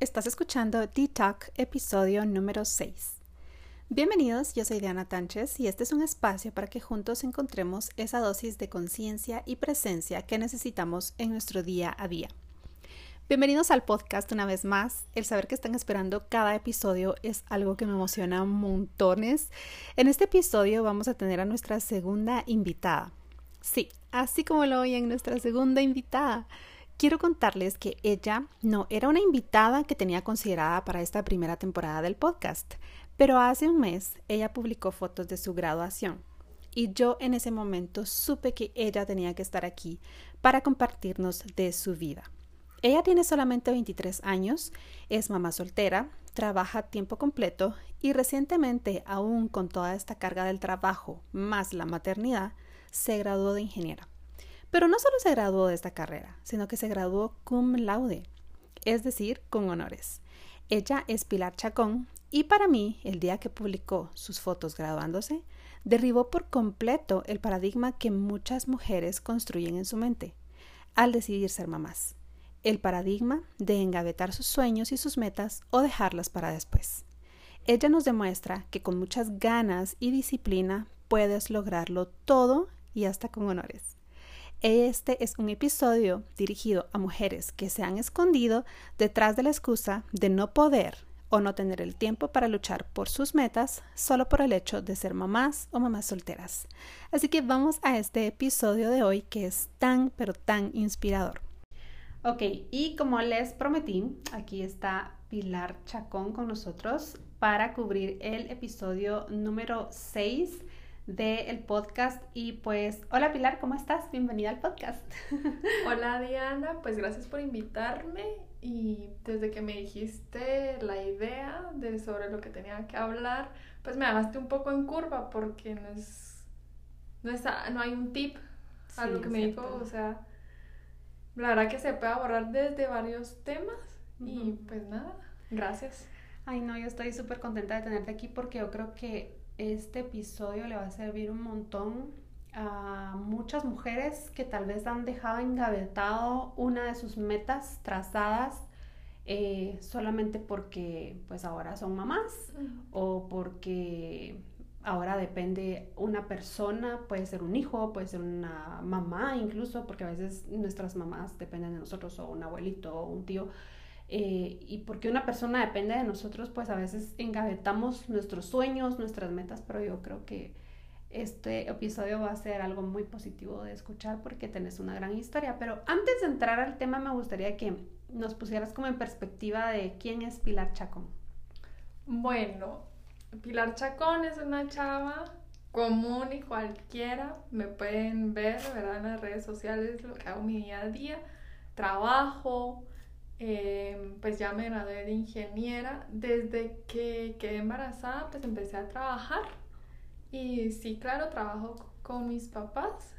Estás escuchando D-Talk, episodio número 6. Bienvenidos, yo soy Diana Tánchez y este es un espacio para que juntos encontremos esa dosis de conciencia y presencia que necesitamos en nuestro día a día. Bienvenidos al podcast una vez más. El saber que están esperando cada episodio es algo que me emociona montones. En este episodio vamos a tener a nuestra segunda invitada. Sí, así como lo oyen, nuestra segunda invitada. Quiero contarles que ella no era una invitada que tenía considerada para esta primera temporada del podcast, pero hace un mes ella publicó fotos de su graduación y yo en ese momento supe que ella tenía que estar aquí para compartirnos de su vida. Ella tiene solamente 23 años, es mamá soltera, trabaja tiempo completo y recientemente, aún con toda esta carga del trabajo más la maternidad, se graduó de ingeniera. Pero no solo se graduó de esta carrera, sino que se graduó cum laude, es decir, con honores. Ella es Pilar Chacón y para mí, el día que publicó sus fotos graduándose, derribó por completo el paradigma que muchas mujeres construyen en su mente al decidir ser mamás. El paradigma de engavetar sus sueños y sus metas o dejarlas para después. Ella nos demuestra que con muchas ganas y disciplina puedes lograrlo todo y hasta con honores. Este es un episodio dirigido a mujeres que se han escondido detrás de la excusa de no poder o no tener el tiempo para luchar por sus metas solo por el hecho de ser mamás o mamás solteras. Así que vamos a este episodio de hoy que es tan pero tan inspirador. Ok, y como les prometí, aquí está Pilar Chacón con nosotros para cubrir el episodio número 6 del podcast. Y pues, hola Pilar, ¿cómo estás? Bienvenida al podcast. Hola Diana, pues gracias por invitarme y desde que me dijiste la idea de sobre lo que tenía que hablar, pues me hallaste un poco en curva porque no es, no, no hay un tip a lo que me dijo, o sea, la verdad que se puede abordar desde varios temas y pues nada, gracias. Ay, no, yo estoy súper contenta de tenerte aquí porque yo creo que este episodio le va a servir un montón a muchas mujeres que tal vez han dejado engavetado una de sus metas trazadas eh, solamente porque pues ahora son mamás o porque ahora depende una persona, puede ser un hijo, puede ser una mamá incluso, porque a veces nuestras mamás dependen de nosotros o un abuelito o un tío. Eh, y porque una persona depende de nosotros, pues a veces engavetamos nuestros sueños, nuestras metas, pero yo creo que este episodio va a ser algo muy positivo de escuchar porque tenés una gran historia. Pero antes de entrar al tema, me gustaría que nos pusieras como en perspectiva de quién es Pilar Chacón. Bueno, Pilar Chacón es una chava común y cualquiera. Me pueden ver, ¿verdad? En las redes sociales, lo que hago mi día a día. Trabajo, Em, pues ya me gradué de ingeniera. Desde que quedé embarazada, pues empecé a trabajar. Y sí, claro, trabajo con mis papás.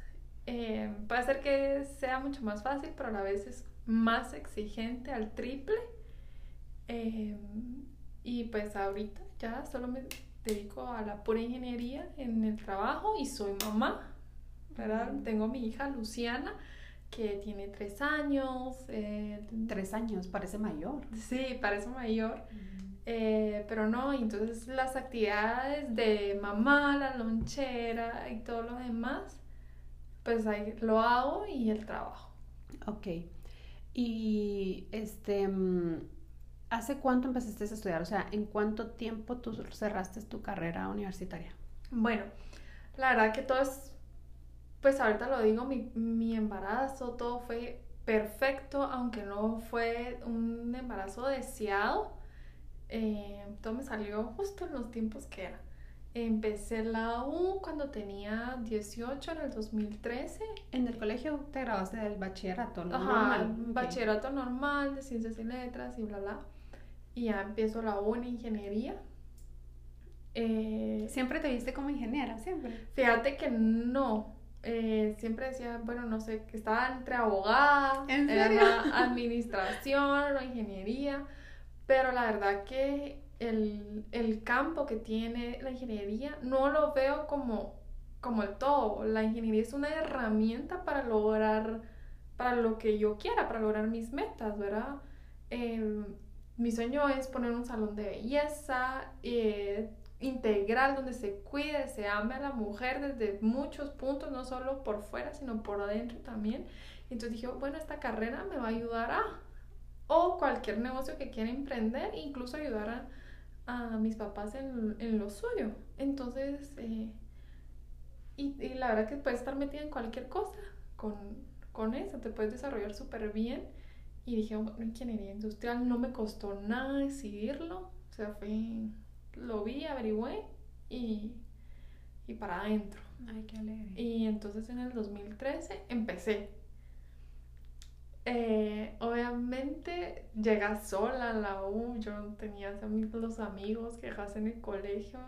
Eh, puede ser que sea mucho más fácil, pero a la vez es más exigente al triple. Em, y pues ahorita ya solo me dedico a la pura ingeniería en el trabajo y soy mamá. ¿verdad? Tengo mi hija Luciana que tiene tres años. Eh, tres años, parece mayor. Sí, parece mayor. Eh, pero no, entonces las actividades de mamá, la lonchera y todo lo demás, pues ahí lo hago y el trabajo. Ok. Y este, mm, ¿hace cuánto empezaste a estudiar? O sea, ¿en cuánto tiempo tú cerraste tu carrera universitaria? Bueno, la verdad que todo es pues ahorita lo digo, mi, embarazo, todo fue perfecto, aunque no fue un embarazo deseado. Eh, todo me salió justo en los tiempos que era. Empecé la U cuando tenía 18 en el 2013. ¿En el colegio te grabaste del bachillerato normal? bachillerato normal de ciencias y letras y bla, bla. Y ya empiezo la U en ingeniería. Eh, ¿Siempre te viste como ingeniera? ¿Siempre? Fíjate que no. Eh, siempre decía, bueno, no sé, que estaba entre abogada, administración o ingeniería, pero la verdad que el, el, campo que tiene la ingeniería no lo veo como, como el todo. La ingeniería es una herramienta para lograr, para lo que yo quiera, para lograr mis metas, ¿verdad? Em, mi sueño es poner un salón de belleza eh, integral donde se cuide, se ame a la mujer desde muchos puntos, no solo por fuera, sino por adentro también. Entonces dije, bueno, esta carrera me va a ayudar a, o cualquier negocio que quiera emprender, incluso ayudar a, mis papás en, en, lo suyo. Entonces, eh, y, la verdad que puedes estar metida en cualquier cosa con, con eso, te puedes desarrollar súper bien. Y dije, bueno, ingeniería industrial no me costó nada decidirlo, o sea, fue, lo vi, averigüé y, y para adentro. Ay, qué alegre. Y entonces en el 2013 empecé eh, obviamente llegas sola a la U, yo no tenía los amigos que dejas en el colegio.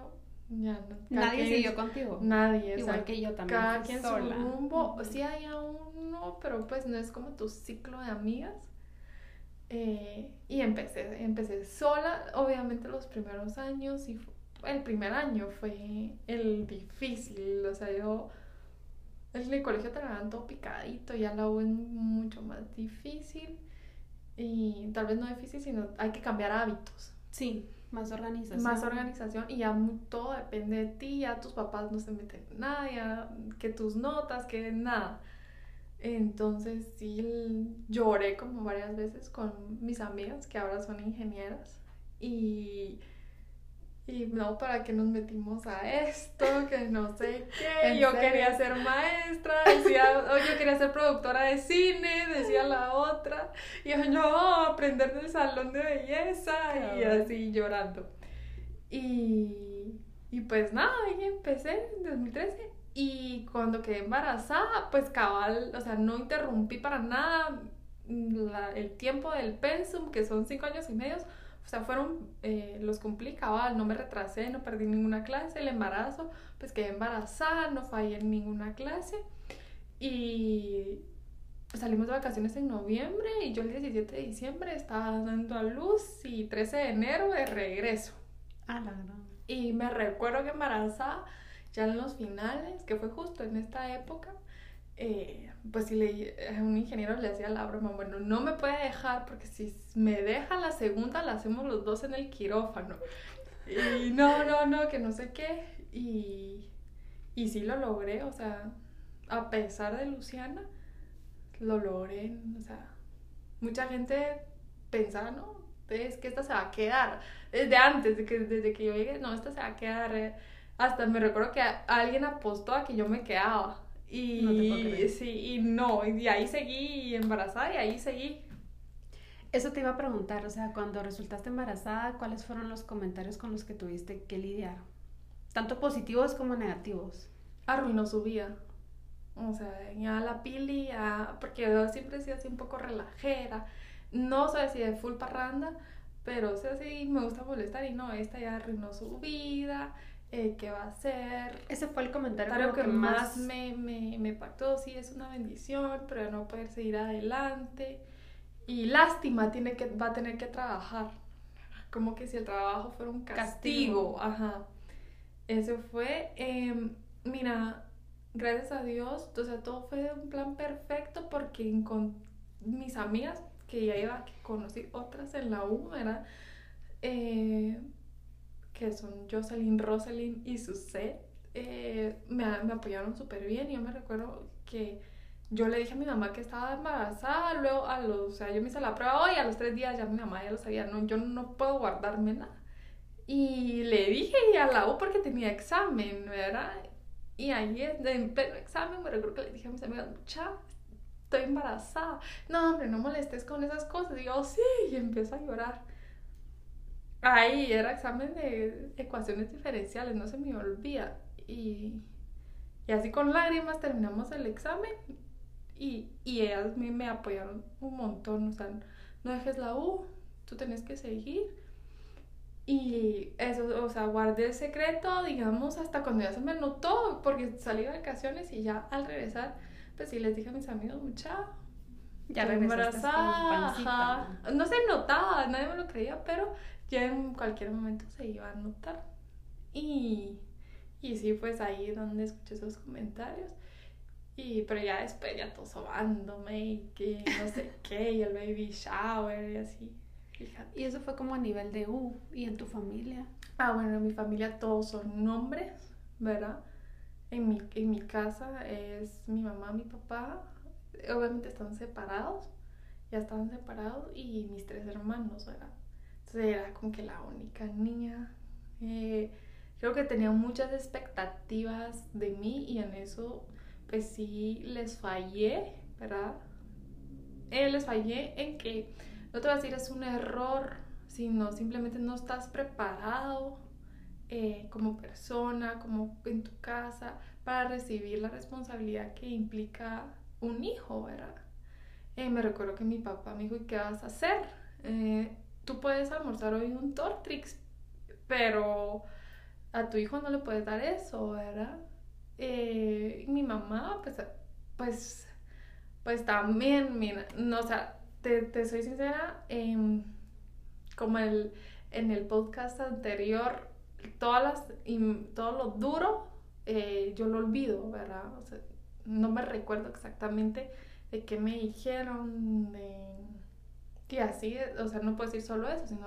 Ya nadie siguió contigo. Nadie. Igual que yo también. Cada quien sola. su rumbo. Sí hay uno, pero pues no es como tu ciclo de amigas. Eh, y empecé, empecé sola, obviamente los primeros años y el primer año fue el difícil, o sea, yo en el colegio te lo todo picadito, ya la U es mucho más difícil. Y tal vez no difícil, sino hay que cambiar hábitos. Sí, más organización. Más organización y ya todo depende de ti, ya tus papás no se meten en nada, ya que tus notas, que nada. Entonces sí lloré como varias veces con mis amigas que ahora son ingenieras y y no, ¿para qué nos metimos a esto? Que no sé qué. Yo quería ser maestra, decía, o yo quería ser productora de cine, decía la otra. Y yo, no, aprender del salón de belleza y así llorando. Y, y pues nada, ahí empecé en 2013. Y cuando quedé embarazada, pues cabal, o sea, no interrumpí para nada el tiempo del pensum, que son cinco años y medio o sea, fueron, eh, los cumplí cabal, no me retrasé, no perdí ninguna clase, el embarazo, pues quedé embarazada, no fallé en ninguna clase. Y salimos de vacaciones en noviembre y yo el 17 de diciembre estaba dando a luz y 13 de enero de regreso. Ah, la verdad. Y me recuerdo que embarazada, ya en los finales, que fue justo en esta época, eh, pues si le, a un ingeniero le decía la broma, bueno, no me puede dejar porque si me deja la segunda la hacemos los dos en el quirófano. Y no, no, no, que no sé qué. Y, y sí lo logré, o sea, a pesar de Luciana, lo logré. O sea, mucha gente pensaba, no, es que esta se va a quedar. Desde antes, de que, desde que yo llegué, no, esta se va a quedar. Eh, hasta me recuerdo que alguien apostó a que yo me quedaba. Y, no te sí, y no, y ahí seguí embarazada y ahí seguí. Eso te iba a preguntar, o sea, cuando resultaste embarazada, ¿cuáles fueron los comentarios con los que tuviste que lidiar? Tanto positivos como negativos. Arruinó su vida. O sea, ya la pili, ya, porque yo siempre he sido así un poco relajera. No sé si de full parranda, pero o sea, sí me gusta molestar y no, esta ya arruinó su vida eh, qué va a hacer. Ese fue el comentario que, más, me, me, me impactó. Sí, es una bendición, pero no poder seguir adelante. Y lástima, tiene que, va a tener que trabajar. Como que si el trabajo fuera un castigo. Ajá. Eso fue. Em, mira, gracias a Dios, o sea, todo fue un plan perfecto porque con mis amigas, que ya iba, que conocí otras en la U, ¿verdad? Eh, que son Jocelyn, Rosalind y Suzette, eh, me, me, apoyaron súper bien. Y yo me recuerdo que yo le dije a mi mamá que estaba embarazada, luego a los, o sea, yo me hice la prueba hoy, a los tres días ya mi mamá ya lo sabía, no, yo no puedo guardarme nada. Y le dije y a la U porque tenía examen, ¿verdad? Y ahí en pleno examen me recuerdo que le dije a mis amigas, mucha, estoy embarazada. No, hombre, no molestes con esas cosas. Y yo, sí, y empiezo a llorar. Ahí era examen de ecuaciones diferenciales, no se me olvida. Y, y así con lágrimas terminamos el examen y, y ellas me, me apoyaron un montón. O sea, no dejes la U, tú tenés que seguir. Y eso, o sea, guardé el secreto, digamos, hasta cuando ya se me notó, porque salí de vacaciones y ya al regresar, pues sí les dije a mis amigos, mucha, ya embarazada. No se notaba, nadie me lo creía, pero ya en cualquier momento se iba a notar. Y, y sí, pues ahí donde escuché esos comentarios. Y, pero ya después ya todo sobándome y que no sé qué, y el baby shower y así. fíjate. Y eso fue como a nivel de U y en tu familia. Ah, bueno, en mi familia todos son hombres, ¿verdad? En mi, en mi casa es mi mamá, mi papá, obviamente están separados, ya estaban separados, y mis tres hermanos, ¿verdad? Era como que la única niña. Eh, creo que tenía muchas expectativas de mí y en eso, pues sí, les fallé, ¿verdad? Eh, les fallé en que, no te voy a decir es un error, sino simplemente no estás preparado eh, como persona, como en tu casa, para recibir la responsabilidad que implica un hijo, ¿verdad? Eh, me recuerdo que mi papá me dijo, ¿y qué vas a hacer? Eh, tú puedes almorzar hoy un Tortrix, pero a tu hijo no le puedes dar eso, ¿verdad? Eh, mi mamá, pues, pues, pues también, mira, no, o sea, te, te soy sincera, em, como el, en el podcast anterior, todas las, y todo lo duro, yo lo olvido, ¿verdad? O sea, no me recuerdo exactamente de qué me dijeron, de... Y así, o sea, no puedo decir solo eso, sino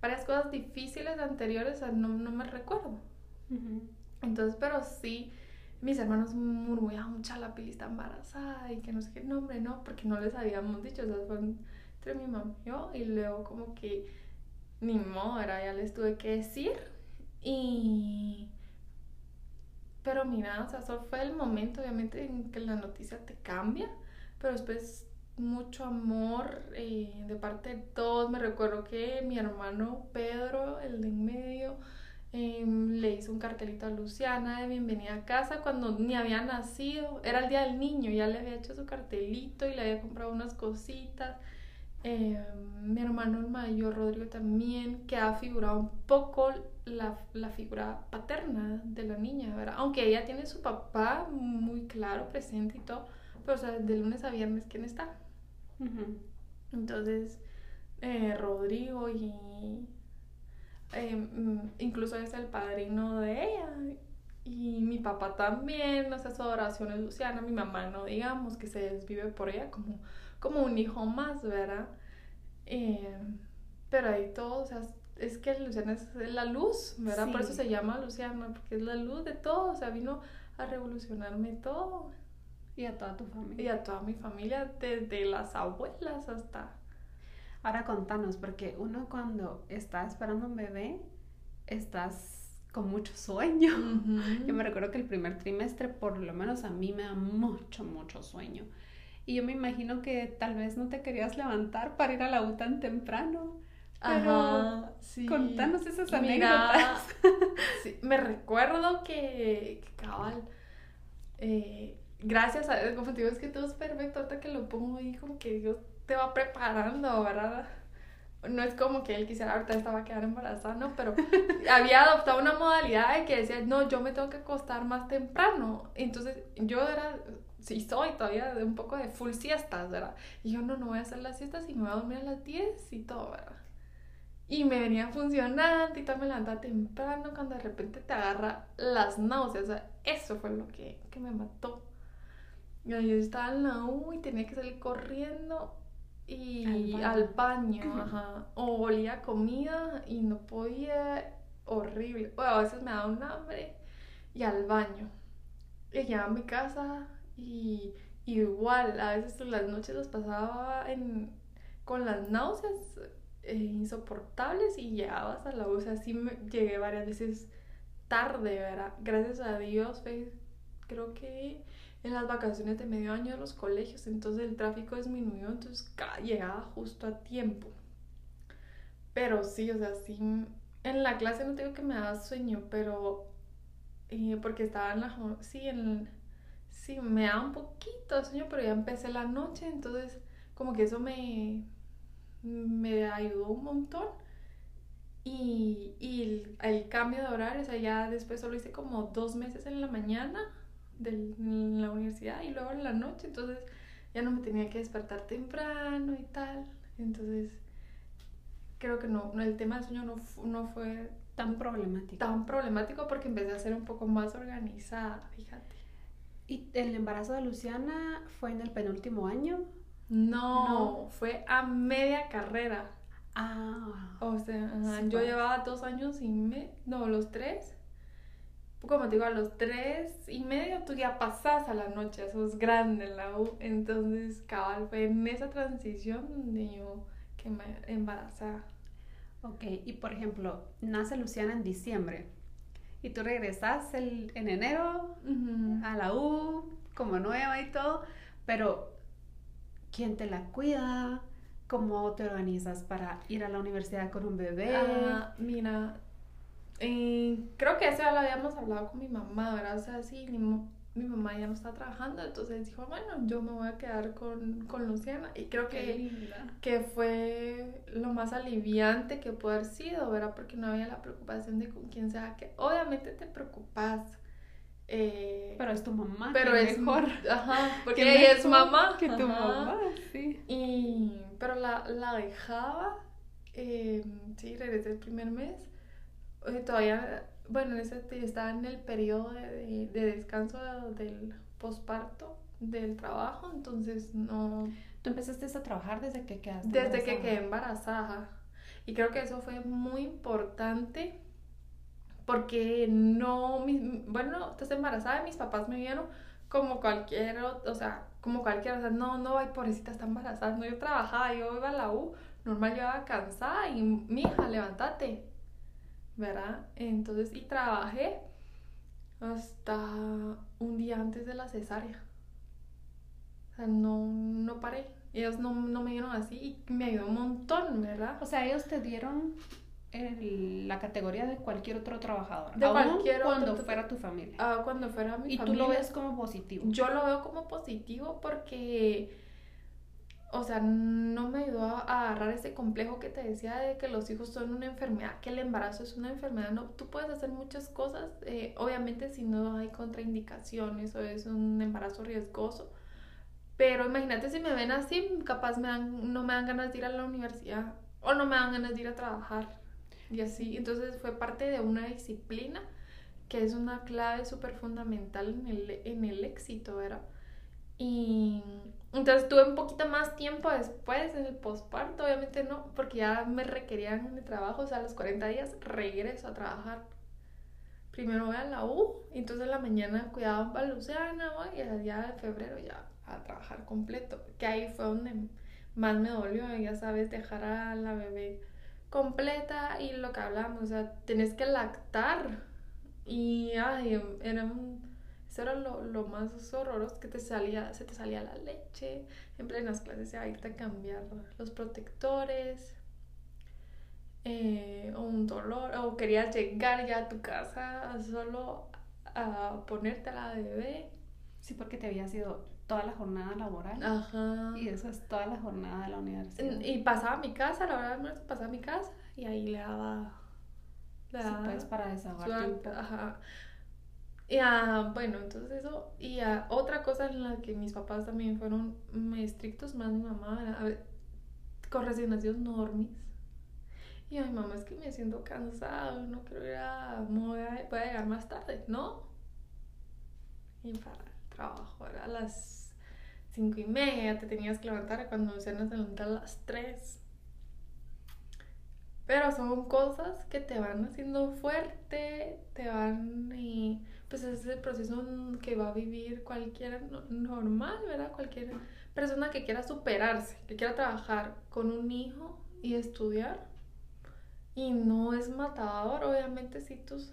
varias cosas difíciles anteriores, o sea, no, no me recuerdo. Entonces, pero sí, mis hermanos murmuraban mucha la pili está embarazada y que no sé qué nombre, no, porque no les habíamos dicho, o sea, fue entre mi mamá y yo, y luego como que ni modo, era, ya les tuve que decir. Y pero mira, o sea, eso fue el momento, obviamente, en que la noticia te cambia, pero después mucho amor eh, de parte de todos. Me recuerdo que mi hermano Pedro, el de en medio, em, le hizo un cartelito a Luciana de bienvenida a casa cuando ni había nacido. Era el día del niño, ya le había hecho su cartelito y le había comprado unas cositas. Em, mi hermano mayor, Rodrigo, también, que ha figurado un poco la, la, figura paterna de la niña, ¿verdad? Aunque ella tiene su papá muy claro, presente y todo, pero o sea, de lunes a viernes, ¿quién está? Entonces, eh, Rodrigo y eh, mm, incluso es el padrino de ella. Y mi papá también, no sé, su adoración es Luciana, mi mamá no digamos que se desvive por ella como, como un hijo más, ¿verdad? Eh, pero ahí todo, o sea, es que Luciana es la luz, ¿verdad? Por eso se llama Luciana, porque es la luz de todo, o sea, vino a revolucionarme todo. Y a toda tu familia. Y a toda mi familia, desde las abuelas hasta... Ahora contanos, porque uno cuando está esperando un bebé, estás con mucho sueño. Yo me recuerdo que el primer trimestre, por lo menos a mí, me da mucho, mucho sueño. Y yo me imagino que tal vez no te querías levantar para ir a la U tan temprano. Pero sí. contanos esas anécdotas. me recuerdo que, cabal, eh, gracias a como te digo, es que todo es perfecto, ahorita que lo pongo ahí, como que Dios te va preparando, ¿verdad? No es como que él quisiera, ahorita estaba a quedar embarazada, ¿no? Pero había adoptado una modalidad de que decía, no, yo me tengo que acostar más temprano. Entonces yo era, sí soy todavía de un poco de full siestas, ¿verdad? Y yo no, no voy a hacer las siestas y me voy a dormir a las 10 y todo, ¿verdad? Y me venía funcionando y tal, me levantaba temprano cuando de repente te agarra las náuseas. O sea, eso fue lo que, que me mató. Yo estaba en la U y tenía que salir corriendo y al baño, ajá. O olía comida y no podía, horrible. O a veces me daba un hambre y al baño. Y llegaba a mi casa y, igual, a veces las noches las pasaba en, con las náuseas eh, insoportables y llegabas a la U. O sea, sí me, llegué varias veces tarde, ¿verdad? Gracias a Dios, creo que en las vacaciones de medio año de los colegios, entonces el tráfico disminuyó, entonces llegaba justo a tiempo. Pero sí, o sea, sí, en la clase no tengo que me daba sueño, pero eh, porque estaba en la, sí, en, sí, me daba un poquito de sueño, pero ya empecé la noche, entonces como que eso me, me ayudó un montón. Y, y el, cambio de horario, o sea, ya después solo hice como dos meses en la mañana de la universidad y luego en la noche, entonces ya no me tenía que despertar temprano y tal. Entonces, creo que no, el tema del sueño no, no fue tan problemático. Tan problemático porque empecé a ser un poco más organizada, fíjate. ¿Y el embarazo de Luciana fue en el penúltimo año? No, fue a media carrera. Ah. O sea, Sí, yo pues. llevaba dos años y medio, no, los tres. Como te digo, a los tres y medio tú ya pasás a la noche, eso es grande en la U. Entonces, cabal, fue en esa transición donde yo que me embarazaba. Ok, y por ejemplo, nace Luciana en diciembre y tú regresas el- en enero a la U como nueva y todo, pero ¿quién te la cuida? ¿Cómo te organizas para ir a la universidad con un bebé? Ah, mira, eh, creo que eso ya lo habíamos hablado con mi mamá, ¿verdad? O sea, sí, mi, mi mamá ya no está trabajando, entonces dijo, bueno, yo me voy a quedar con, con Luciana. Y creo que, que fue lo más aliviante que pudo haber sido, ¿verdad? Porque no había la preocupación de con quién sea que obviamente te preocupas. eh, Pero es tu mamá. pero es mejor. Ajá, porque ella es mamá. Que tu ajá. mamá, sí. Y, pero la, la dejaba, eh, sí, regresé el primer mes. Todavía, bueno, en ese estaba en el periodo de, de- de descanso del posparto del trabajo, entonces no, Tú empezaste a trabajar desde que quedaste desde que quedé embarazada. Y creo que eso fue muy importante porque no, mi- bueno, estás embarazada y mis papás me vieron como cualquier, o sea, como cualquiera, o sea, no, no, ay, pobrecita, está embarazada. No, yo trabajaba, yo iba a la U, normal, yo iba cansada y, mija, levántate, ¿verdad? Entonces, y trabajé hasta un día antes de la cesárea. O sea, no, no paré. Ellos no, no me dieron así y me ayudó un montón, ¿verdad? O sea, ellos te dieron el- la categoría de cualquier otro trabajador. De aún cualquier otro cuando fuera tu familia. Ah, cuando fuera mi y tú familia. lo ves como positivo. Yo lo veo como positivo porque, o sea, no me ayudó a agarrar ese complejo que te decía de que los hijos son una enfermedad, que el embarazo es una enfermedad. No, tú puedes hacer muchas cosas, eh, obviamente si no hay contraindicaciones o es un embarazo riesgoso. Pero imagínate si me ven así, capaz me dan, no me dan ganas de ir a la universidad o no me dan ganas de ir a trabajar. Y así, entonces fue parte de una disciplina que es una clave súper fundamental en el, en el éxito, ¿verdad? Y entonces tuve un poquito más tiempo después en el posparto, obviamente no, porque ya me requerían de trabajo, o sea, a los 40 días regreso a trabajar. Primero voy a la U, entonces en la mañana cuidaba a Luciana, voy, y el día de febrero ya a trabajar completo, que ahí fue donde más me dolió, ya sabes, dejar a la bebé completa y lo que hablamos, o sea, tenés que lactar y ay, era un- eso era lo, lo más horroroso que te salía, se te salía la leche, en plenas clases a irte a cambiar los protectores, eh, o un dolor, o querías llegar ya a tu casa solo a ponerte a la bebé. Sí, porque te había sido toda la jornada laboral. Ajá. Y eso es toda la jornada de la universidad. Y pasaba a mi casa, la verdad, no pasaba a mi casa y ahí le daba. Le Sí, daba pues para desahogarte un poco. Ajá. Y ah, bueno, entonces eso. Y ah, otra cosa en la que mis papás también fueron estrictos, más mi mamá, a ver, con recién nacidos no dormís. Y ay, mamá, es que me siento cansado, no quiero ir a. me Voy a, llegar más tarde, ¿no? Y para el trabajo era a las cinco y media, te tenías que levantar cuando se levanta a las 3. Pero son cosas que te van haciendo fuerte, te van y pues es el proceso que va a vivir cualquier no- normal, ¿verdad? Cualquier persona que quiera superarse, que quiera trabajar con un hijo y estudiar. Y no es matador, obviamente si tus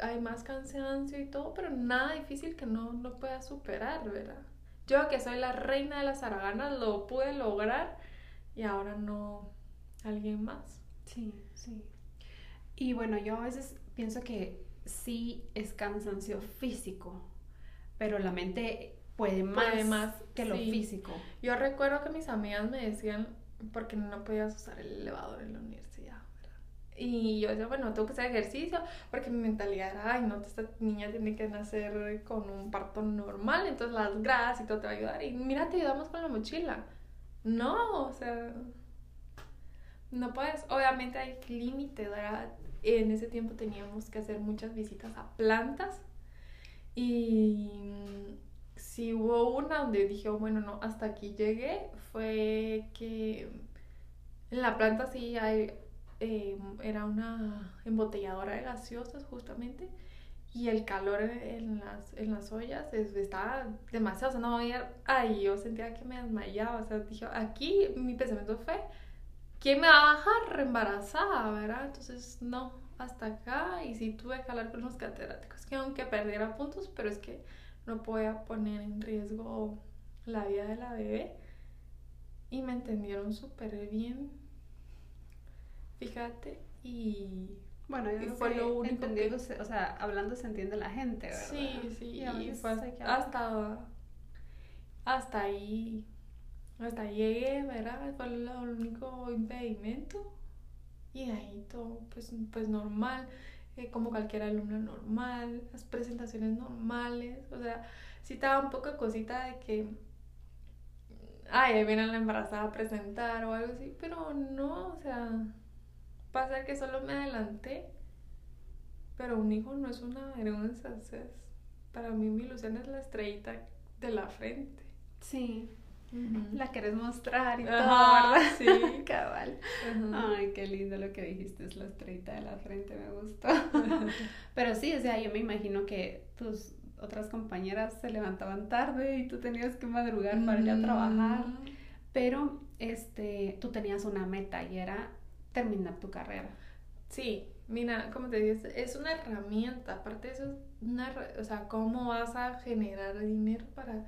hay más cansancio y todo, pero nada difícil que no, no puedas superar, ¿verdad? Yo que soy la reina de las haraganas lo pude lograr y ahora no alguien más. Sí, sí. Y bueno, yo a veces pienso que sí es cansancio físico, pero la mente puede más, Puede más, que lo sí. físico. Yo recuerdo que mis amigas me decían porque no podías usar el elevador en la universidad. ¿verdad? Y yo decía, bueno, tengo que hacer ejercicio porque mi mentalidad era, ay, no, esta niña tiene que nacer con un parto normal, entonces las gradas y todo te va a ayudar. Y mira, te ayudamos con la mochila. No, o sea, no puedes. Obviamente hay límite, ¿verdad? En ese tiempo teníamos que hacer muchas visitas a plantas y si hubo una donde dije, oh, bueno, no, hasta aquí llegué, fue que En la planta sí hay, eh, era una embotelladora de gaseosas justamente y el calor en las, en las ollas estaba demasiado, o sea, no había, ay, yo sentía que me desmayaba, o sea, dije, aquí mi pensamiento fue, ¿quién me va a bajar reembarazada, verdad? Entonces, no, hasta acá, y sí tuve que hablar con los catedráticos, que aunque perdiera puntos, pero es que no podía poner en riesgo la vida de la bebé, y me entendieron súper bien, fíjate, y bueno, y fue lo único o sea, hablando se entiende la gente, ¿verdad? Sí, sí, y, fue hasta, hasta ahí, hasta llegué, ¿verdad? Fue el único impedimento y ahí todo, pues, pues normal, eh, como cualquier alumno normal, las presentaciones normales, o sea, sí estaba un poco cosita de que, ay, ahí viene la embarazada a presentar o algo así, pero no, o sea pasa que solo me adelanté, pero un hijo no es una vergüenza, para mí mi ilusión es la estrellita de la frente. Sí. La quieres mostrar y todo, ¿verdad? Sí, cabal. Ay, qué lindo lo que dijiste, es la estrellita de la frente, me gustó. Pero sí, o sea, yo me imagino que tus otras compañeras se levantaban tarde y tú tenías que madrugar para ir a trabajar. Pero este, tú tenías una meta y era terminar tu carrera. Sí, mira, como te dices, es una herramienta, aparte de eso, una, o sea, cómo vas a generar dinero para,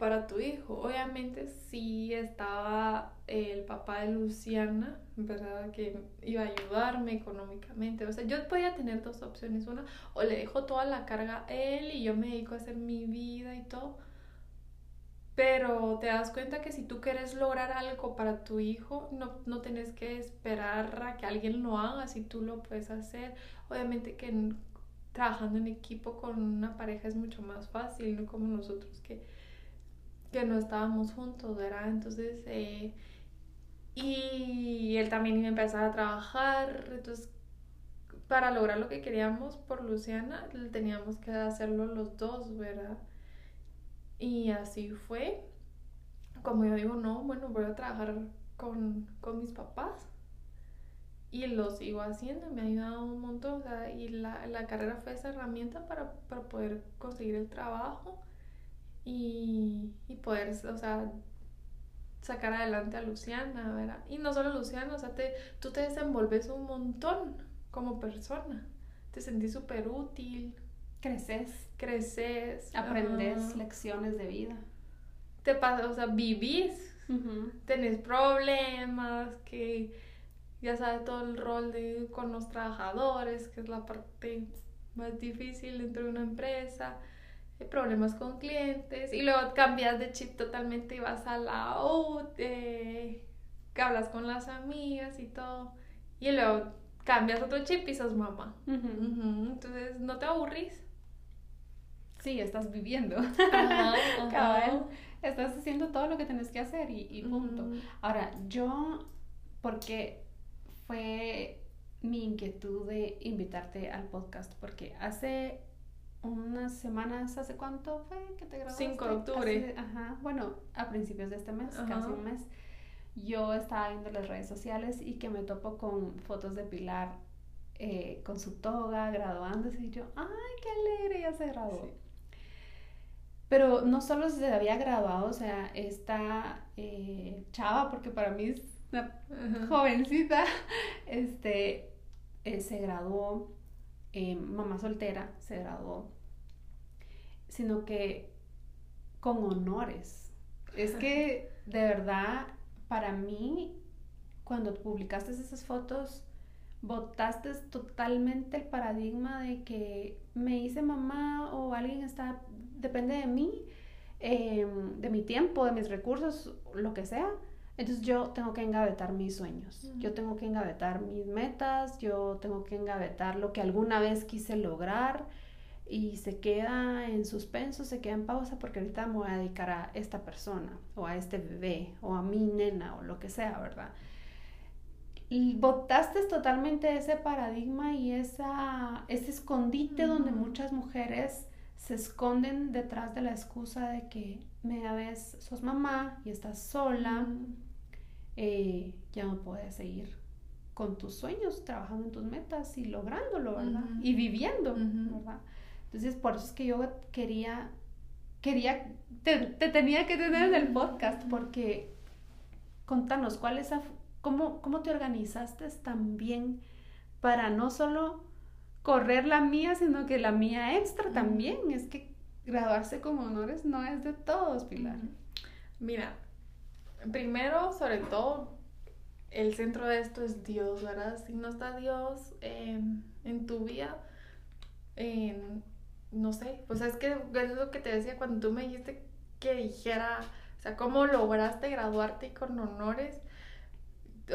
para tu hijo. Obviamente sí estaba el papá de Luciana, ¿verdad? Que iba a ayudarme económicamente. O sea, yo podía tener dos opciones. Una, o le dejo toda la carga a él y yo me dedico a hacer mi vida y todo pero te das cuenta que si tú quieres lograr algo para tu hijo, no, no tienes que esperar a que alguien lo haga, si tú lo puedes hacer. Obviamente que trabajando en equipo con una pareja es mucho más fácil, no como nosotros que, que no estábamos juntos, ¿verdad? Entonces, eh, y él también iba a trabajar, entonces para lograr lo que queríamos por Luciana, teníamos que hacerlo los dos, ¿verdad? Y así fue. Como yo digo, no, bueno, voy a trabajar con, mis papás. Y lo sigo haciendo, me ha ayudado un montón. O sea, y la, carrera fue esa herramienta para, poder conseguir el trabajo y, poder, o sea, sacar adelante a Luciana, ¿verdad? Y no solo Luciana, o sea, te, tú te desenvolves un montón como persona. Te sentís súper útil, creces. Creces. Aprendes lecciones de vida. Te pasa, o sea, vivís. Tenés problemas, que ya sabes todo el rol de con los trabajadores, que es la parte más difícil dentro de una empresa. Eh, problemas con clientes. Y luego cambias de chip totalmente y vas a la U, que hablas con las amigas y todo. Y luego cambias otro chip y sos mamá. Entonces no te aburrís sí, estás viviendo. Estás haciendo todo lo que tienes que hacer y, punto. Ahora, yo, porque fue mi inquietud de invitarte al podcast, porque hace unas semanas, ¿hace cuánto fue que te graduaste? 5 de octubre. ajá, bueno, a principios de este mes, casi un mes, yo estaba viendo las redes sociales y que me topo con fotos de Pilar eh, con su toga, graduándose, y yo, ¡ay, qué alegre! Ya se graduó. Pero no solo se había graduado, o sea, esta eh, chava, porque para mí es una jovencita, este, eh, se graduó, eh, mamá soltera, se graduó, sino que con honores. Es que de verdad, para mí, cuando publicaste esas fotos, botaste totalmente el paradigma de que me hice mamá o alguien está depende de mí, em, de mi tiempo, de mis recursos, lo que sea. Entonces yo tengo que engavetar mis sueños, yo tengo que engavetar mis metas, yo tengo que engavetar lo que alguna vez quise lograr y se queda en suspenso, se queda en pausa porque ahorita me voy a dedicar a esta persona o a este bebé o a mi nena o lo que sea, ¿verdad? Y botaste totalmente ese paradigma y esa, ese escondite donde muchas mujeres se esconden detrás de la excusa de que media vez sos mamá y estás sola eh, ya no puedes seguir con tus sueños, trabajando en tus metas y lográndolo, ¿verdad? Y viviendo, ¿verdad? Entonces, por eso es que yo quería, quería, te, tenía que tener en el podcast, porque contanos, ¿cuál es, cómo, cómo te organizaste también para no solo correr la mía, sino que la mía extra también? Es que graduarse con honores no es de todos, Pilar. Mira, primero, sobre todo, el centro de esto es Dios, ¿verdad? Si no está Dios en tu vida, no sé, pues es que es lo que te decía cuando tú me dijiste que dijera, o sea, cómo lograste graduarte con honores.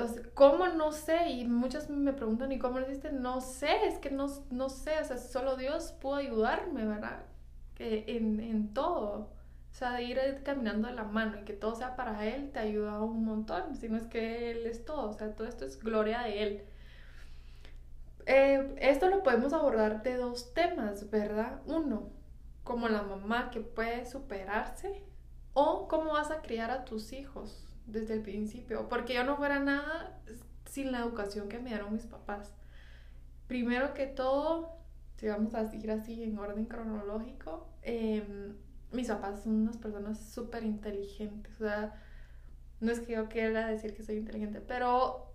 O sea, ¿Cómo? No sé. Y muchos me preguntan, ¿y cómo lo hiciste? No sé, es que no, no sé. O sea, solo Dios pudo ayudarme, ¿verdad? en, en todo. O sea, de ir caminando de la mano y que todo sea para Él te ayuda un montón. Si no es que Él es todo. O sea, todo esto es gloria de Él. Eh, esto lo podemos abordar de dos temas, ¿verdad? Uno, como la mamá que puede superarse o cómo vas a criar a tus hijos desde el principio. Porque yo no fuera nada sin la educación que me dieron mis papás. Primero que todo, si vamos a seguir así en orden cronológico, em, mis papás son unas personas súper inteligentes. O sea, no es que yo quiera decir que soy inteligente, pero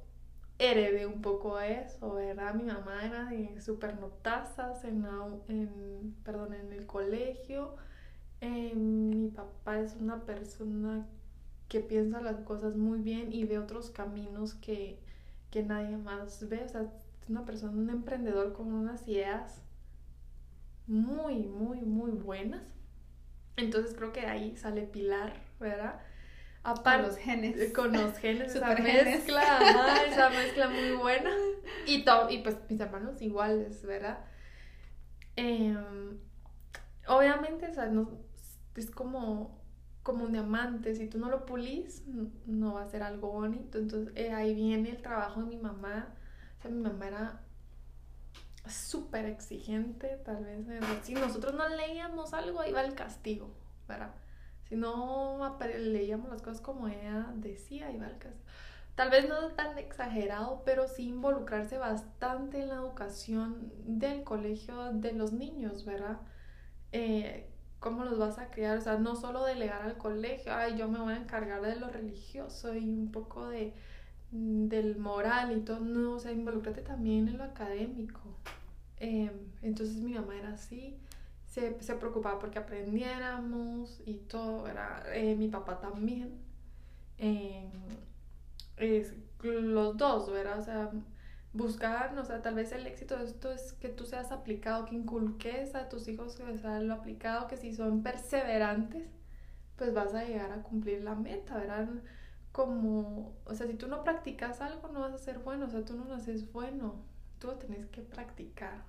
heredé un poco eso, ¿verdad? Mi mamá era de súper notazas en, en, perdón, en el colegio. Em, mi papá es una persona que piensa las cosas muy bien y ve otros caminos que, que nadie más ve. O sea, es una persona, un emprendedor con unas ideas muy, muy, muy buenas. Entonces creo que ahí sale Pilar, ¿verdad? Aparte, con los genes. Con los genes, esa mezcla, esa mezcla muy buena. Y, y pues mis hermanos iguales, ¿verdad? Em, obviamente, o sea, no, es como, como un diamante, si tú no lo pulís, no va a ser algo bonito. Entonces eh, ahí viene el trabajo de mi mamá. O sea, mi mamá era súper exigente, tal vez. Si nosotros no leíamos algo, iba el castigo, ¿verdad? Si no leíamos las cosas como ella decía, iba al castigo. Tal vez no tan exagerado, pero sí involucrarse bastante en la educación del colegio de los niños, ¿verdad? Eh, ¿Cómo los vas a criar? O sea, no solo delegar al colegio, ay, yo me voy a encargar de lo religioso y un poco de del moral y todo, no, o sea, involucrate también en lo académico. Em, entonces mi mamá era así, se, se, preocupaba porque aprendiéramos y todo, era eh, mi papá también. Em, es, los dos, ¿verdad? O sea, buscar, o sea, tal vez el éxito de esto es que tú seas aplicado, que inculques a tus hijos o sea, lo aplicado, que si son perseverantes, pues vas a llegar a cumplir la meta, ¿verdad? Como, o sea, si tú no practicas algo, no vas a ser bueno, o sea, tú no naces bueno, tú lo tenés que practicar.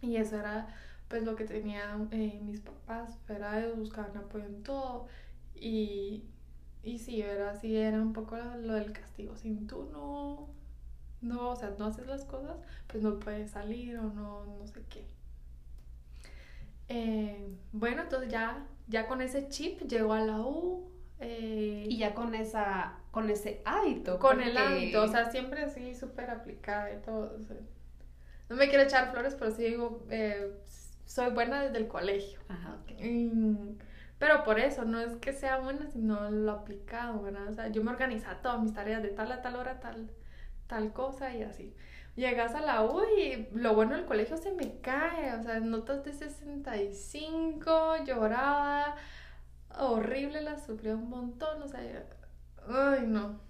Y eso era pues lo que tenían eh, mis papás, era ellos buscaban apoyo en todo y, y sí, era así, era un poco lo del castigo, si tú no, no, o sea, no haces las cosas, pues no puedes salir o no, no sé qué. Eh, bueno, entonces ya, ya con ese chip llegó a la U. Eh, y ya con esa con ese hábito. Con el hábito, o sea, siempre así súper aplicada y todo. no me quiero echar flores, pero sí digo, eh, soy buena desde el colegio. Ajá, pero por eso, no es que sea buena, sino lo aplicado, ¿verdad? O sea, yo me organizaba todas mis tareas de tal a tal hora, tal, tal cosa y así. Llegas a la U y lo bueno del colegio se me cae, o sea, notas de 65, lloraba, horrible, la sufría un montón, o sea, ay no.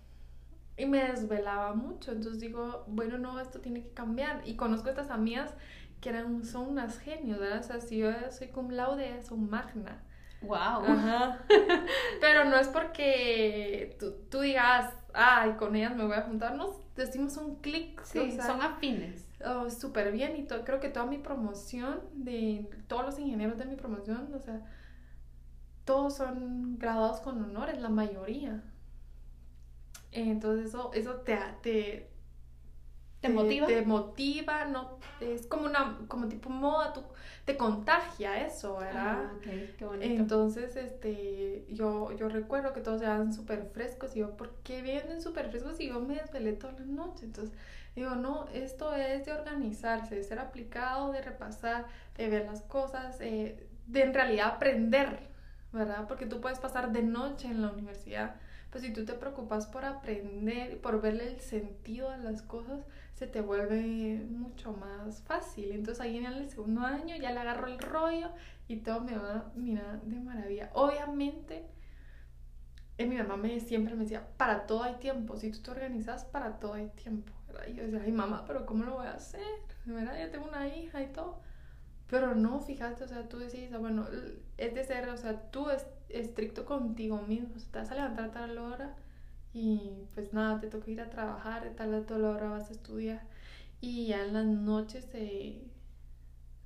Y me desvelaba mucho, entonces digo, bueno, no, esto tiene que cambiar. Y conozco a estas amigas que eran, son unas genios, ¿verdad? O sea, si yo soy cum laude, son magna. Wow. Pero no es porque tú, tú, digas, ay, con ellas me voy a juntar, nos decimos un clic. Sí, son afines. Oh, Súper bien y todo, creo que toda mi promoción, de todos los ingenieros de mi promoción, o sea, todos son graduados con honores, la mayoría. Entonces eso, eso te, te, ¿Te motiva? Te motiva, no, es como una, como tipo moda, tú, te contagia eso, ¿verdad? Ah, ok, qué bonito. Entonces, este, yo, yo recuerdo que todos se van súper frescos y yo, ¿por qué vienen súper frescos y yo me desvelé toda la noche? Entonces, digo, no, esto es de organizarse, de ser aplicado, de repasar, de ver las cosas, eh, de en realidad aprender, ¿verdad? Porque tú puedes pasar de noche en la universidad, pues si tú te preocupas por aprender, por verle el sentido a las cosas, se te vuelve mucho más fácil. Entonces ahí en el segundo año ya le agarro el rollo y todo me va, mira, de maravilla. Obviamente, eh, mi mamá me, siempre me decía, para todo hay tiempo, si tú te organizas, para todo hay tiempo. Y yo decía, ay mamá, pero ¿cómo lo voy a hacer? ¿verdad? Ya tengo una hija y todo. Pero no, fíjate, o sea, tú decís, ah, bueno, es de ser, o sea, tú es estricto contigo mismo, o te vas a levantar a tal hora y pues nada, te toca ir a trabajar, de tal a tal hora vas a estudiar y ya en las noches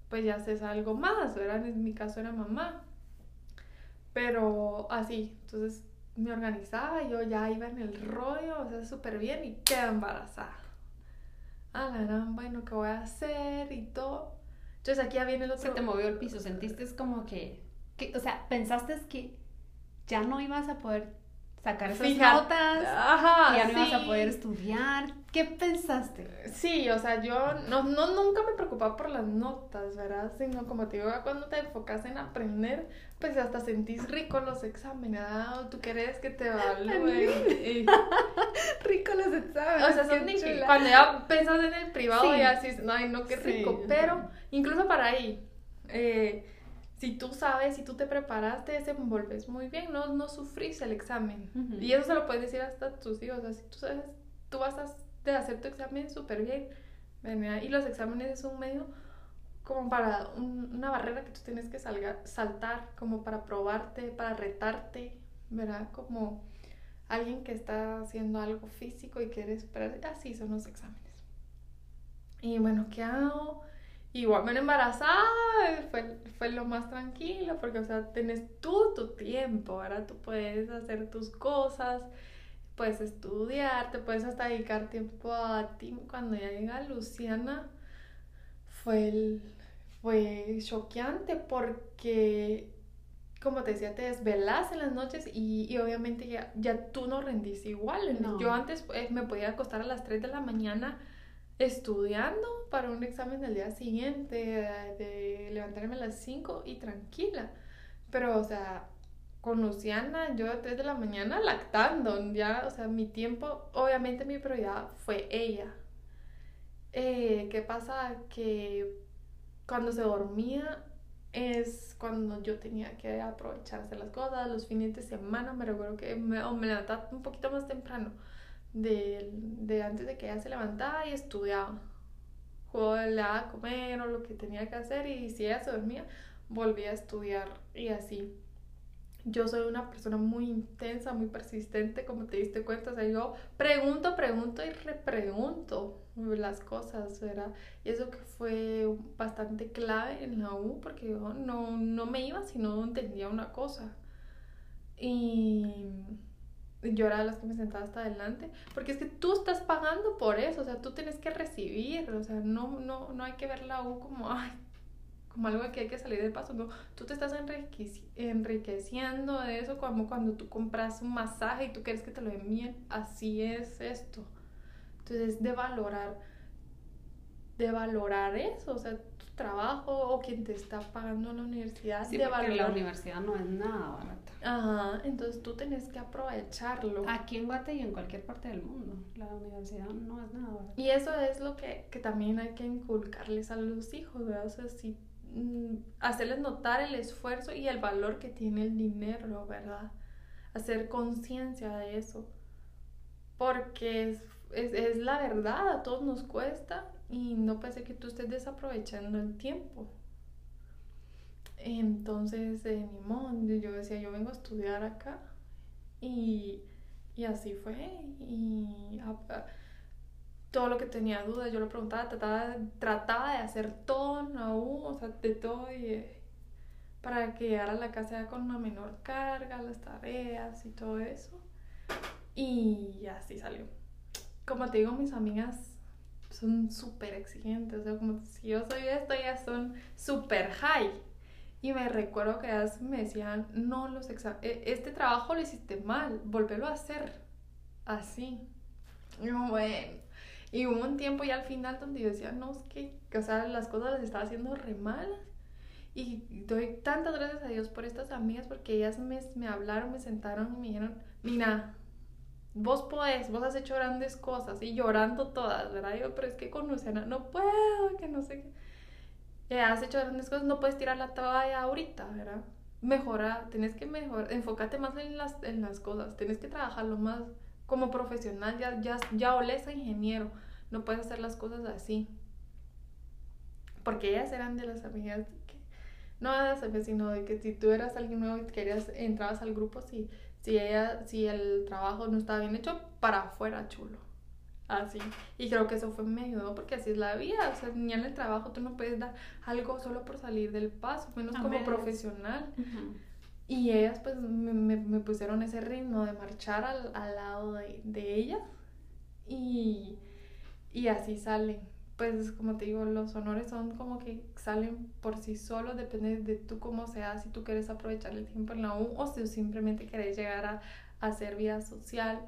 pues ya haces algo más, ¿verdad? En mi caso era mamá, pero así, entonces me organizaba, yo ya iba en el rollo, o sea, súper bien y quedé embarazada. Ah, la gran, bueno, ¿qué voy a hacer? Y todo. Entonces aquí ya viene el otro. Se te movió el piso, sentiste como que, que o sea, pensaste que ya no ibas a poder sacar esas notas, Ajá, ya no ibas a poder estudiar. ¿Qué pensaste? Sí, o sea, yo no, no nunca me preocupaba por las notas, ¿verdad? Sino como te digo, cuando te enfocas en aprender, pues hasta sentís rico los exámenes, ¿verdad? Tú querés que te evalúen. O sea, son cuando ya pensas en el privado, ya dices, ay, no, qué rico. Pero incluso para ahí, eh, si tú sabes, si tú te preparas, te desenvolves muy bien, no, no sufrís el examen. Y eso se lo puedes decir hasta a tus hijos. O sea, si tú sabes, tú vas a hacer tu examen súper bien. Y los exámenes es un medio como para una barrera que tú tienes que saltar, como para probarte, para retarte, ¿verdad? Como alguien que está haciendo algo físico y quiere esperar. Así son los exámenes. Y bueno, ¿qué hago? Igual me embarazada fue, fue lo más tranquilo porque, o sea, tenés tú tu tiempo, ahora tú puedes hacer tus cosas, puedes estudiar, te puedes hasta dedicar tiempo a ti. Cuando ya llega Luciana, fue, el, fue choqueante porque, como te decía, te desvelas en las noches y, y obviamente ya, ya tú no rendís igual. Yo antes eh, me podía acostar a las 3 de la mañana estudiando para un examen del día siguiente, de, levantarme a las 5 y tranquila. Pero, o sea, con Luciana, yo a 3 de la mañana lactando, ya, o sea, mi tiempo, obviamente mi prioridad fue ella. Eh, ¿Qué pasa? Que cuando se dormía es cuando yo tenía que aprovecharse las cosas, los fines de semana, me recuerdo que me, me levantaba un poquito más temprano de, de antes de que ella se levantaba y estudiaba. O daba a comer o lo que tenía que hacer y si ella se dormía, volvía a estudiar y así. Yo soy una persona muy intensa, muy persistente, como te diste cuenta. O sea, yo pregunto, pregunto y repregunto las cosas, ¿verdad? Y eso que fue bastante clave en la U, porque yo no, no me iba si no entendía una cosa. Y yo era de las que me sentaba hasta adelante, porque es que tú estás pagando por eso, o sea, tú tienes que recibir, o sea, no, no, no hay que ver la U como, ay, como algo que hay que salir del paso, no, tú te estás enriqueciendo de eso como cuando tú compras un masaje y tú quieres que te lo envíen, así es esto. Entonces, de valorar, de valorar eso, o sea, trabajo o quien te está pagando la universidad. Sí, porque la universidad no es nada barata. Ajá, entonces tú tienes que aprovecharlo. Aquí en Guate y en cualquier parte del mundo, la universidad no es nada barata. Y eso es lo que, que también hay que inculcarles a los hijos, ¿verdad? O sea, si, hacerles notar el esfuerzo y el valor que tiene el dinero, ¿verdad? Hacer conciencia de eso. Porque es, es, es la verdad, a todos nos cuesta y no ser que tú estés desaprovechando el tiempo. Entonces, eh, ni modo, yo decía, yo vengo a estudiar acá y, y así fue. Y todo lo que tenía dudas, yo lo preguntaba, trataba, trataba de hacer todo en o sea, de todo y, para que llegara a la casa con una menor carga, las tareas y todo eso. Y así salió. Como te digo, mis amigas son súper exigentes, o sea, como si yo soy esto, ellas son súper high. Y me recuerdo que ellas me decían, no, los e, este trabajo lo hiciste mal, volverlo a hacer así. Y bueno, y hubo un tiempo ya al final donde yo decía, no, es que, o sea, las cosas las estaba haciendo re malas. Y doy tantas gracias a Dios por estas amigas porque ellas me, me hablaron, me sentaron y me dijeron, mira, vos podés, vos has hecho grandes cosas y llorando todas, ¿verdad? Yo, pero es que con Luciana no puedo, que no sé qué. has hecho grandes cosas, no puedes tirar la toalla ahorita, ¿verdad? Mejora, tienes que mejorar, enfócate más en las, en las cosas, tienes que trabajarlo más como profesional, ya, ya, ya olés a ingeniero, no puedes hacer las cosas así. Porque ellas eran de las amigas que, no de las amigas, sino de que si tú eras alguien nuevo y querías, entrabas al grupo, si si ella, si el trabajo no estaba bien hecho, para afuera chulo. Así. Y creo que eso fue me ayudó porque así es la vida. O sea, ni en el trabajo tú no puedes dar algo solo por salir del paso, menos como profesional. Y ellas pues me, me, pusieron ese ritmo de marchar al, al lado de, de ellas y, y así salen. Pues como te digo, los honores son como que salen por sí solos, depende de tú cómo seas, si tú quieres aprovechar el tiempo en la U o si simplemente querés llegar a, hacer vida social,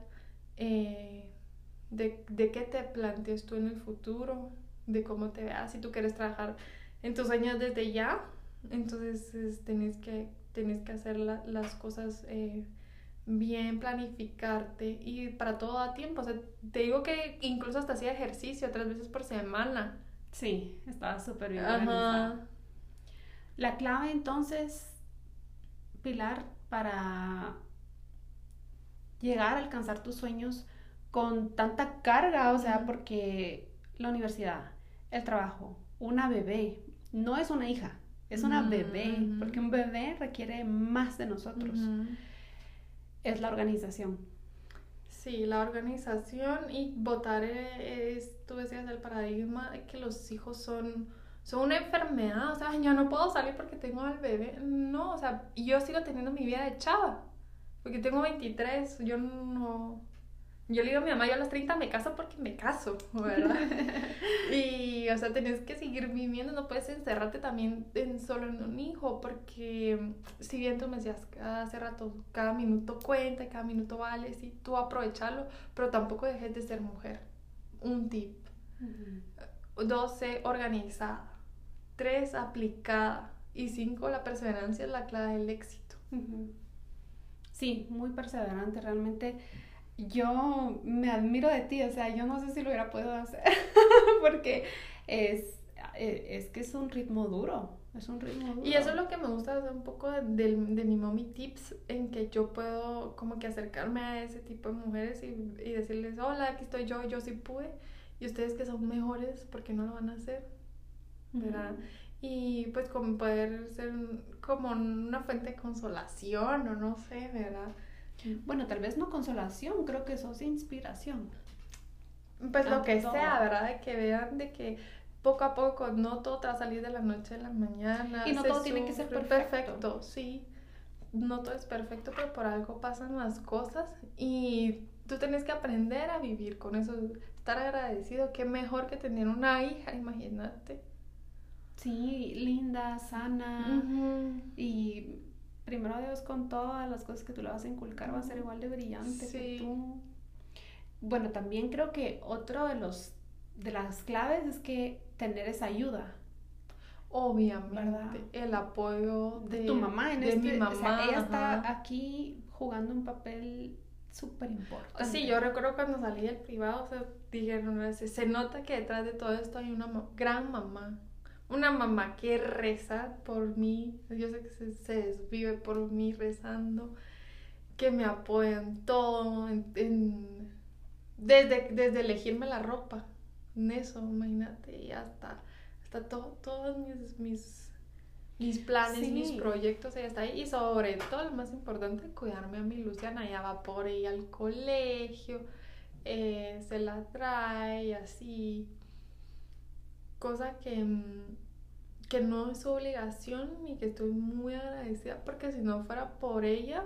eh, de, de qué te plantees tú en el futuro, de cómo te veas, si tú quieres trabajar en tus años desde ya, entonces tenés, que, tenés que hacer las cosas eh, bien planificarte y para todo a tiempo. O sea, te digo que incluso hasta hacía ejercicio tres veces por semana. Sí, estaba súper bien La clave entonces, Pilar, para llegar a alcanzar tus sueños con tanta carga, o sea, porque la universidad, el trabajo, una bebé, no es una hija, es una bebé, porque un bebé requiere más de nosotros es la organización. Sí, la organización y votar es, tú decías, el paradigma de que los hijos son, son una enfermedad, o sea, yo no puedo salir porque tengo al bebé. No, o sea, yo sigo teniendo mi vida de chava, porque tengo 23, yo no, yo le digo a mi mamá, yo a los 30 me caso porque me caso, ¿verdad? y, o sea, tenés que seguir viviendo, no puedes encerrarte también en solo en un hijo, porque si bien tú me decías hace rato, cada minuto cuenta, cada minuto vale, sí, tú aprovecharlo, pero tampoco dejes de ser mujer. Un tip. Dos, sé organizada. Tres, aplicada. Y cinco, la perseverancia es la clave del éxito. Sí, muy perseverante, realmente yo me admiro de ti, o sea, yo no sé si lo hubiera podido hacer, porque es, e, es, que es un ritmo duro, es un ritmo duro. Y eso es lo que me gusta un poco de, de, mi mommy tips, en que yo puedo como que acercarme a ese tipo de mujeres y, y decirles, hola, aquí estoy yo, yo sí pude, y ustedes que son mejores, ¿por qué no lo van a hacer? ¿Verdad? Y pues como poder ser como una fuente de consolación o no sé, ¿verdad? Bueno, tal vez no consolación, creo que eso es inspiración. Pues lo que sea, ¿verdad? De que vean de que poco a poco no todo te va a salir de la noche a la mañana. Y no todo tiene que ser perfecto. perfecto. Sí, no todo es perfecto, pero por algo pasan las cosas y tú tienes que aprender a vivir con eso, estar agradecido. Qué mejor que tener una hija, imagínate. Sí, linda, sana y primero Dios con todas las cosas que tú le vas a inculcar va a ser igual de brillante que tú. Bueno, también creo que otro de los de las claves es que tener esa ayuda. Obviamente, el apoyo de, tu mamá en de este, mi mamá. ella está aquí jugando un papel súper importante. Sí, yo recuerdo cuando salí del privado, o sea, dijeron, se nota que detrás de todo esto hay una gran mamá una mamá que reza por mí, yo sé que se, desvive por mí rezando, que me apoya en todo, en, desde, desde elegirme la ropa, en eso, imagínate, y hasta, hasta todos mis, mis, mis planes, mis proyectos, ella está. Ahí, y sobre todo, lo más importante, cuidarme a mi Luciana, ella va por ella al colegio, eh, se la trae, así, cosa que, mm, que no es su obligación y que estoy muy agradecida porque si no fuera por ella,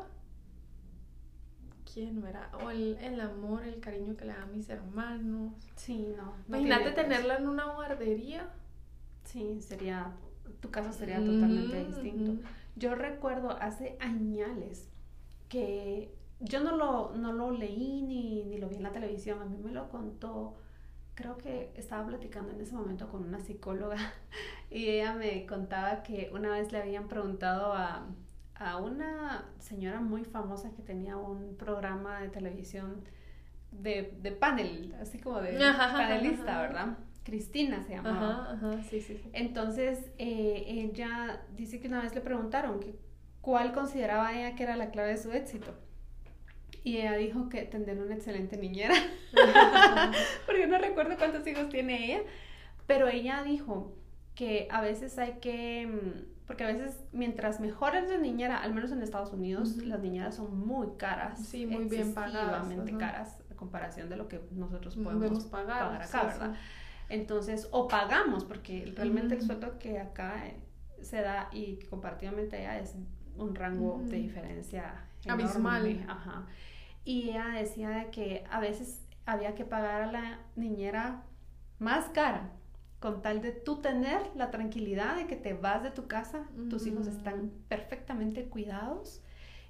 quién, ¿verdad? O el, el amor, el cariño que le da a mis hermanos. Sí, no. Imagínate tenerla en una guardería. Sí, sería, tu caso sería totalmente distinto. Yo recuerdo hace añales que yo no lo, no lo leí ni, ni lo vi en la televisión, a mí me lo contó creo que estaba platicando en ese momento con una psicóloga y ella me contaba que una vez le habían preguntado a, a una señora muy famosa que tenía un programa de televisión de, de panel, así como de panelista, ¿verdad? Cristina se llamaba. Ajá, sí, sí, Entonces, eh, ella dice que una vez le preguntaron que cuál consideraba ella que era la clave de su éxito. Y ella dijo que tener una excelente niñera. Porque no recuerdo cuántos hijos tiene ella. Pero ella dijo que a veces hay que. Mm, porque a veces, mientras mejor es la niñera, al menos en Estados Unidos, las niñeras son muy caras. Sí, muy bien pagadas. caras a comparación de lo que nosotros podemos pagar, acá, ¿verdad? Entonces, o pagamos, porque realmente el sueldo que acá eh, se da y que comparativamente allá es un rango de diferencia abismal. Ajá. Y ella decía que a veces había que pagar a la niñera más cara con tal de tú tener la tranquilidad de que te vas de tu casa, tus hijos están perfectamente cuidados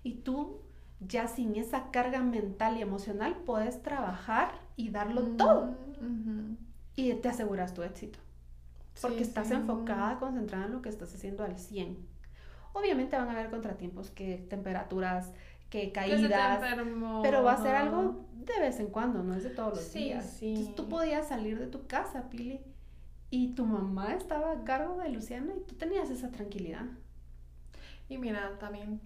y tú ya sin esa carga mental y emocional puedes trabajar y darlo todo y te aseguras tu éxito. Porque estás enfocada, concentrada en lo que estás haciendo al 100. Obviamente van a haber contratiempos, que temperaturas, que caídas, pero va a ser algo de vez en cuando, no es de todos los días. Entonces tú podías salir de tu casa, Pili, y tu mamá estaba a cargo de Luciana y tú tenías esa tranquilidad. Y mira, también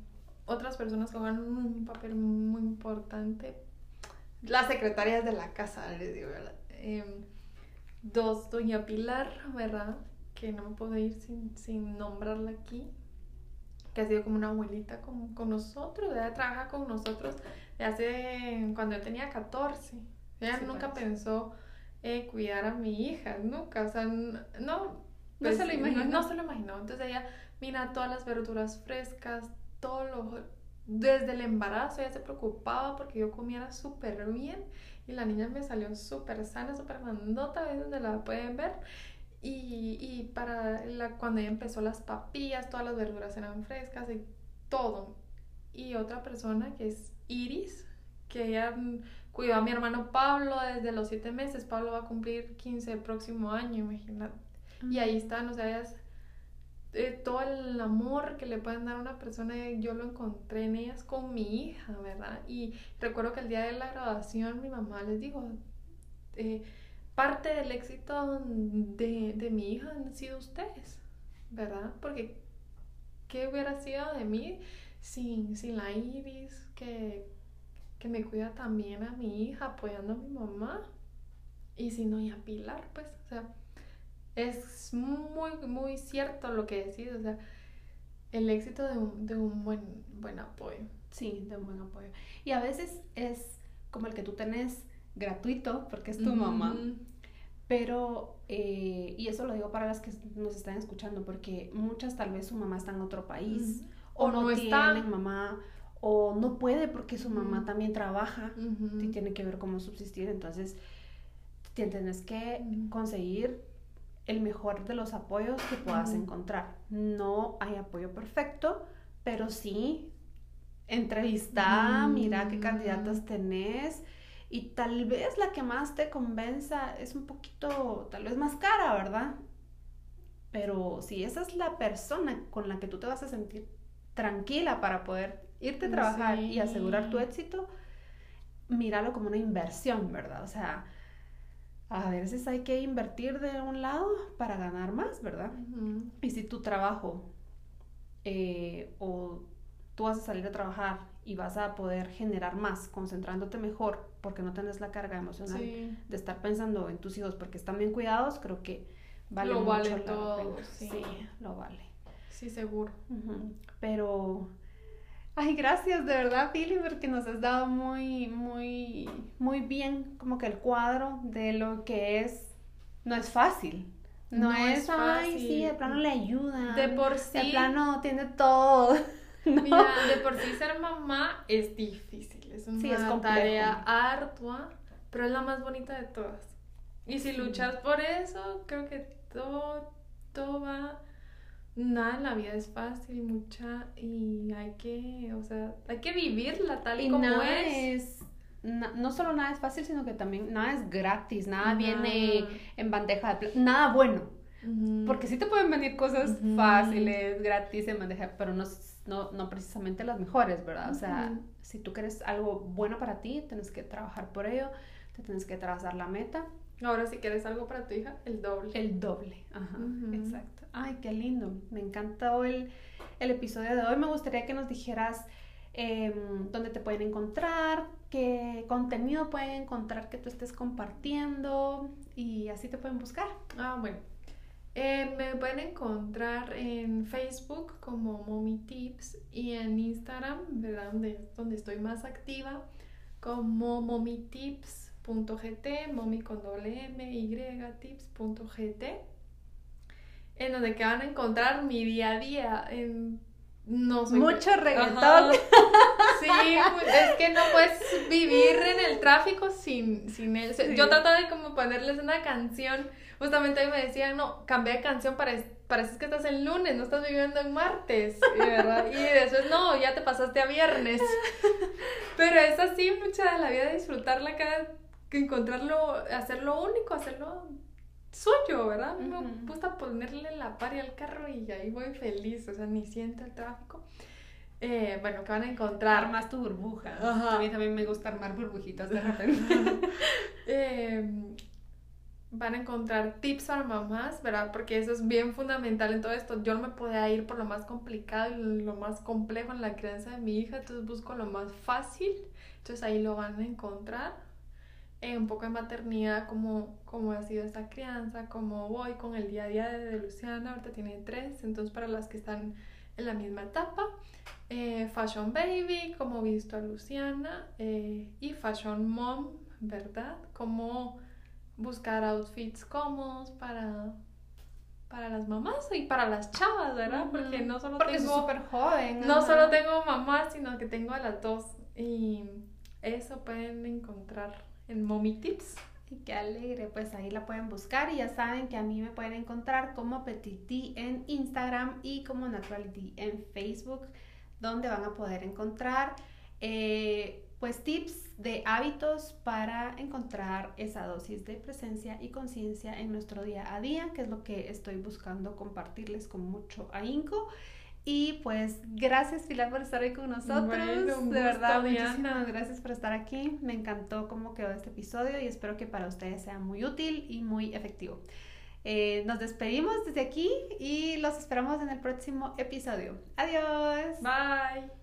otras personas que juegan un papel muy importante, las secretarias de la casa, les digo, em, dos, doña Pilar, ¿verdad? Que no me puedo ir sin, sin nombrarla aquí que ha sido como una abuelita con, con nosotros, ella trabaja con nosotros de hace, cuando yo tenía 14. Ella nunca pensó eh, cuidar a mi hija, nunca, o sea, no, no pues, se lo imaginó. No, se lo imaginó. Entonces ella, mira, todas las verduras frescas, todo lo, desde el embarazo ella se preocupaba porque yo comiera súper bien y la niña me salió súper sana, súper mandota, ahí donde la pueden ver. Y, y para la, cuando ella empezó las papillas, todas las verduras eran frescas y todo. Y otra persona que es Iris, que ella cuidó a mi hermano Pablo desde los siete meses. Pablo va a cumplir 15 el próximo año, imagínate. Y ahí están, o sea, eh, todo el amor que le pueden dar a una persona, yo lo encontré en ellas con mi hija, ¿verdad? Y recuerdo que el día de la graduación mi mamá les dijo, eh, parte del éxito de, de, mi hija han sido ustedes, ¿verdad? Porque ¿qué hubiera sido de mí sin, sin la Iris que, que me cuida también a mi hija, apoyando a mi mamá? Y sin doña Pilar, pues, o sea, es muy, muy cierto lo que decís, o sea, el éxito de un, de un buen, buen apoyo. Sí, de un buen apoyo. Y a veces es como el que tú tenés gratuito porque es tu mamá. Pero, eh, y eso lo digo para las que nos están escuchando, porque muchas tal vez su mamá está en otro país, o, no, tienen mamá, o no puede porque su mamá también trabaja y tiene que ver cómo subsistir. Entonces, tienes que conseguir el mejor de los apoyos que puedas encontrar. No hay apoyo perfecto, pero sí entrevista, mira qué candidatas tenés y tal vez la que más te convenza es un poquito, tal vez más cara, ¿verdad? Pero si esa es la persona con la que tú te vas a sentir tranquila para poder irte a trabajar y asegurar tu éxito, míralo como una inversión, ¿verdad? O sea, a veces hay que invertir de un lado para ganar más, ¿verdad? Y si tu trabajo eh, o tú vas a salir a trabajar y vas a poder generar más concentrándote mejor porque no tenés la carga emocional de estar pensando en tus hijos porque están bien cuidados, creo que vale lo vale todo, sí. lo vale. Sí, seguro. Pero ay, gracias de verdad, Pili, porque nos has dado muy muy muy bien como que el cuadro de lo que es no es fácil. No, es, fácil. ay, sí, de plano le ayuda. De por sí. De plano tiene todo. Mira, de por sí ser mamá es difícil. es una tarea ardua, pero es la más bonita de todas. Y si luchas por eso, creo que todo, todo va nada en la vida es fácil, mucha, y hay que, o sea, hay que vivirla tal y, como es. no solo nada es fácil, sino que también nada es gratis, nada viene en bandeja de plata, nada bueno. Porque sí te pueden venir cosas fáciles, gratis, en bandeja, pero no, no, no precisamente las mejores, ¿verdad? O sea, si tú quieres algo bueno para ti, tienes que trabajar por ello, te tienes que trazar la meta. Ahora, si quieres algo para tu hija, el doble. El doble, ajá, exacto. Ay, qué lindo. Me encantó el, el episodio de hoy. Me gustaría que nos dijeras em, dónde te pueden encontrar, qué contenido pueden encontrar que tú estés compartiendo y así te pueden buscar. Ah, bueno. Eh, me pueden encontrar en Facebook como Mommy Tips y en Instagram, ¿verdad? Donde, donde estoy más activa, como mommytips.gt, mommy con doble m, y tips.gt en donde que van a encontrar mi día a día. En, no Mucho reggaetón. Sí, es que no puedes vivir en el tráfico sin, sin él. Yo trato de como ponerles una canción. Justamente hoy me decían, no, cambia de canción, parece, parece que estás en lunes, no estás viviendo en martes, ¿verdad? Y después, no, ya te pasaste a viernes. Pero es así, mucha de la vida, disfrutarla cada, encontrarlo, hacerlo único, hacerlo suyo, ¿verdad? Me gusta ponerle la pari al carro y ahí voy feliz, o sea, ni siento el tráfico. Eh, bueno, que van a encontrar. más tu burbuja. A mí también me gusta armar burbujitas de repente. Em, van a encontrar tips para mamás, ¿verdad? Porque eso es bien fundamental en todo esto. Yo no me podía ir por lo más complicado y lo más complejo en la crianza de mi hija, entonces busco lo más fácil. Entonces ahí lo van a encontrar un poco de maternidad, cómo, cómo ha sido esta crianza, cómo voy con el día a día de, Luciana, ahorita tiene tres, entonces para las que están en la misma etapa, eh, Fashion Baby, cómo he visto a Luciana, eh, y Fashion Mom, ¿verdad? Cómo buscar outfits cómodos para para las mamás y para las chavas, ¿verdad? Porque no solo tengo súper joven. No solo tengo mamá, sino que tengo a las dos y eso pueden encontrar en Mommy Tips. Y qué alegre, pues ahí la pueden buscar y ya saben que a mí me pueden encontrar como Petiti en Instagram y como Naturality en Facebook, donde van a poder encontrar eh, pues tips de hábitos para encontrar esa dosis de presencia y conciencia en nuestro día a día, que es lo que estoy buscando compartirles con mucho ahínco. Y pues gracias Pilar por estar hoy con nosotros. de verdad, muchísimas gracias por estar aquí. Me encantó cómo quedó este episodio y espero que para ustedes sea muy útil y muy efectivo. Eh, nos despedimos desde aquí y los esperamos en el próximo episodio. Adiós. Bye.